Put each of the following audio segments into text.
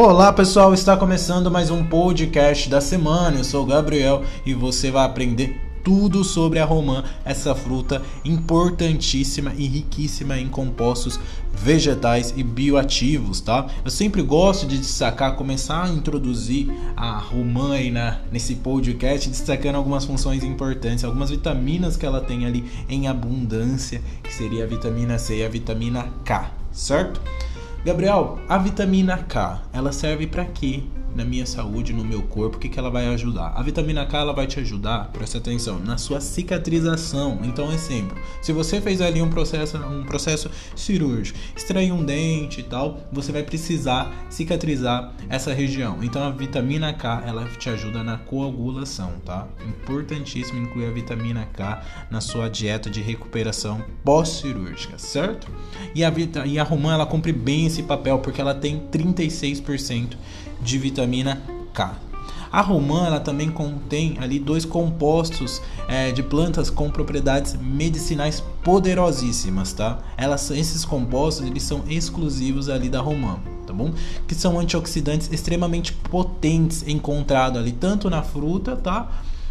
Olá pessoal, está começando mais um podcast da semana. Eu sou o Gabriel e você vai aprender tudo sobre a romã, essa fruta importantíssima e riquíssima em compostos vegetais e bioativos, tá? Eu sempre gosto de destacar, começar a introduzir a romã aí na, nesse podcast, destacando algumas funções importantes, algumas vitaminas que ela tem ali em abundância, que seria a vitamina C e a vitamina K, certo? Gabriel, a vitamina K, ela serve para quê? Na minha saúde, no meu corpo, o que, que ela vai ajudar? A vitamina K ela vai te ajudar, presta atenção, na sua cicatrização. Então, exemplo, se você fez ali um processo, um processo cirúrgico, extrair um dente e tal, você vai precisar cicatrizar essa região. Então, a vitamina K ela te ajuda na coagulação, tá? Importantíssimo incluir a vitamina K na sua dieta de recuperação pós-cirúrgica, certo? E a, e a romã ela cumpre bem esse papel porque ela tem 36% de vitamina K. A romã ela também contém ali dois compostos é, de plantas com propriedades medicinais poderosíssimas, tá? Elas, esses compostos eles são exclusivos ali da romã, tá bom? Que são antioxidantes extremamente potentes encontrados ali tanto na fruta, tá?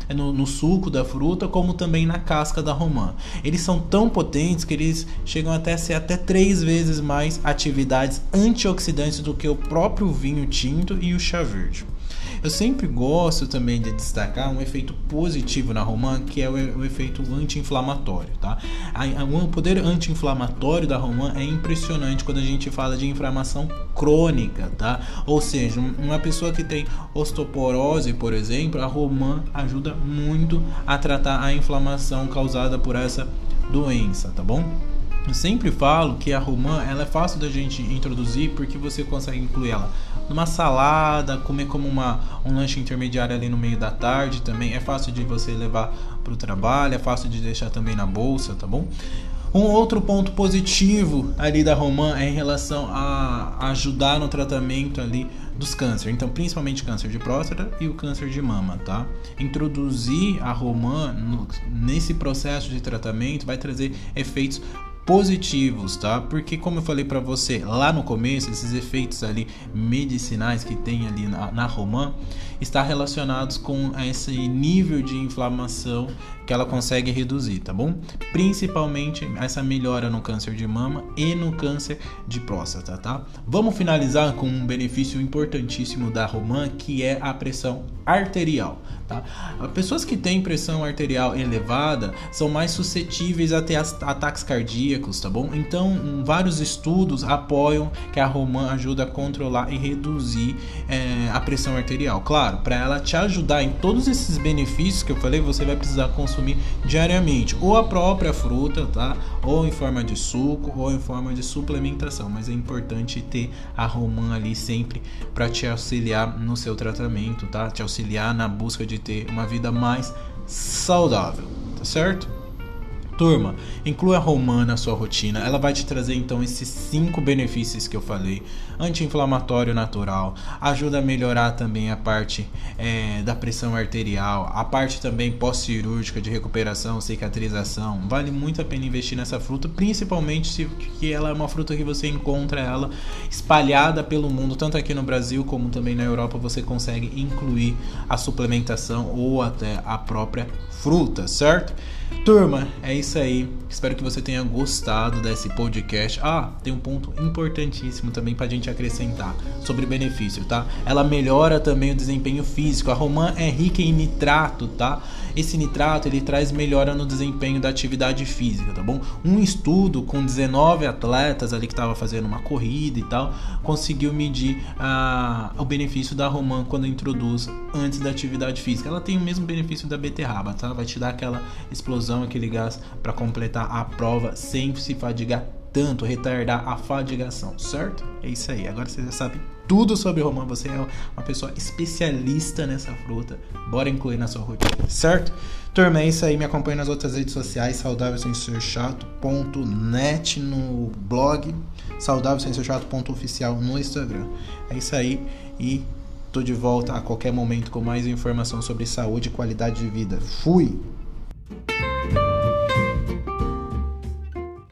É no, no, suco da fruta, como também na casca da romã. Eles são tão potentes que eles chegam até a ser até três vezes mais atividades antioxidantes do que o próprio vinho tinto e o chá verde. Eu sempre gosto também de destacar um efeito positivo na romã, que é o, o efeito anti-inflamatório, tá? A, a, o poder anti-inflamatório da romã é impressionante quando a gente fala de inflamação crônica, tá? Ou seja, uma pessoa que tem osteoporose, por exemplo, a romã ajuda muito a tratar a inflamação causada por essa doença, tá bom? Eu sempre falo que a romã ela é fácil da gente introduzir porque você consegue incluir ela numa salada, comer como uma, um lanche intermediário ali no meio da tarde também. É fácil de você levar para o trabalho, é fácil de deixar também na bolsa, tá bom? Um outro ponto positivo ali da romã é em relação a ajudar no tratamento ali dos cânceres, então principalmente câncer de próstata e o câncer de mama, tá? Introduzir a romã no, nesse processo de tratamento vai trazer efeitos positivos, tá? Porque como eu falei para você lá no começo, esses efeitos ali medicinais que tem ali na, na romã está relacionados com esse nível de inflamação que ela consegue reduzir, tá bom? Principalmente essa melhora no câncer de mama e no câncer de próstata, tá? Vamos finalizar com um benefício importantíssimo da romã, que é a pressão arterial, tá? Pessoas que têm pressão arterial elevada são mais suscetíveis a ter ataques cardíacos, tá bom? Então, vários estudos apoiam que a romã ajuda a controlar e reduzir é, a pressão arterial. Claro, para ela te ajudar em todos esses benefícios que eu falei, você vai precisar consumir diariamente, ou a própria fruta, tá? Ou em forma de suco, ou em forma de suplementação. Mas é importante ter a romã ali sempre para te auxiliar no seu tratamento, tá? Te auxiliar na busca de ter uma vida mais saudável, tá certo? Turma, inclua a romã na sua rotina. Ela vai te trazer então esses cinco benefícios que eu falei: anti-inflamatório natural, ajuda a melhorar também a parte é, da pressão arterial, a parte também pós-cirúrgica de recuperação, cicatrização. Vale muito a pena investir nessa fruta, principalmente se que ela é uma fruta que você encontra ela espalhada pelo mundo, tanto aqui no Brasil como também na Europa. Você consegue incluir a suplementação ou até a própria fruta, certo? Turma, é isso aí. Espero que você tenha gostado desse podcast. Ah, tem um ponto importantíssimo também pra gente acrescentar sobre benefício, tá? Ela melhora também o desempenho físico. A romã é rica em nitrato, tá? Esse nitrato ele traz melhora no desempenho da atividade física, tá bom? Um estudo com 19 atletas ali que estava fazendo uma corrida e tal, conseguiu medir ah, o benefício da romã quando introduz antes da atividade física. Ela tem o mesmo benefício da beterraba, tá? Vai te dar aquela explosão, aquele gás para completar a prova sem se fadigar tanto, retardar a fadigação, certo? É isso aí. Agora você já sabe tudo sobre romã, você é uma pessoa especialista nessa fruta. Bora incluir na sua rotina, certo? Turma, é isso aí. Me acompanhe nas outras redes sociais, saudável sem ser chato.net no blog, saudável sem ser chato.oficial no Instagram. É isso aí e tô de volta a qualquer momento com mais informação sobre saúde e qualidade de vida. Fui!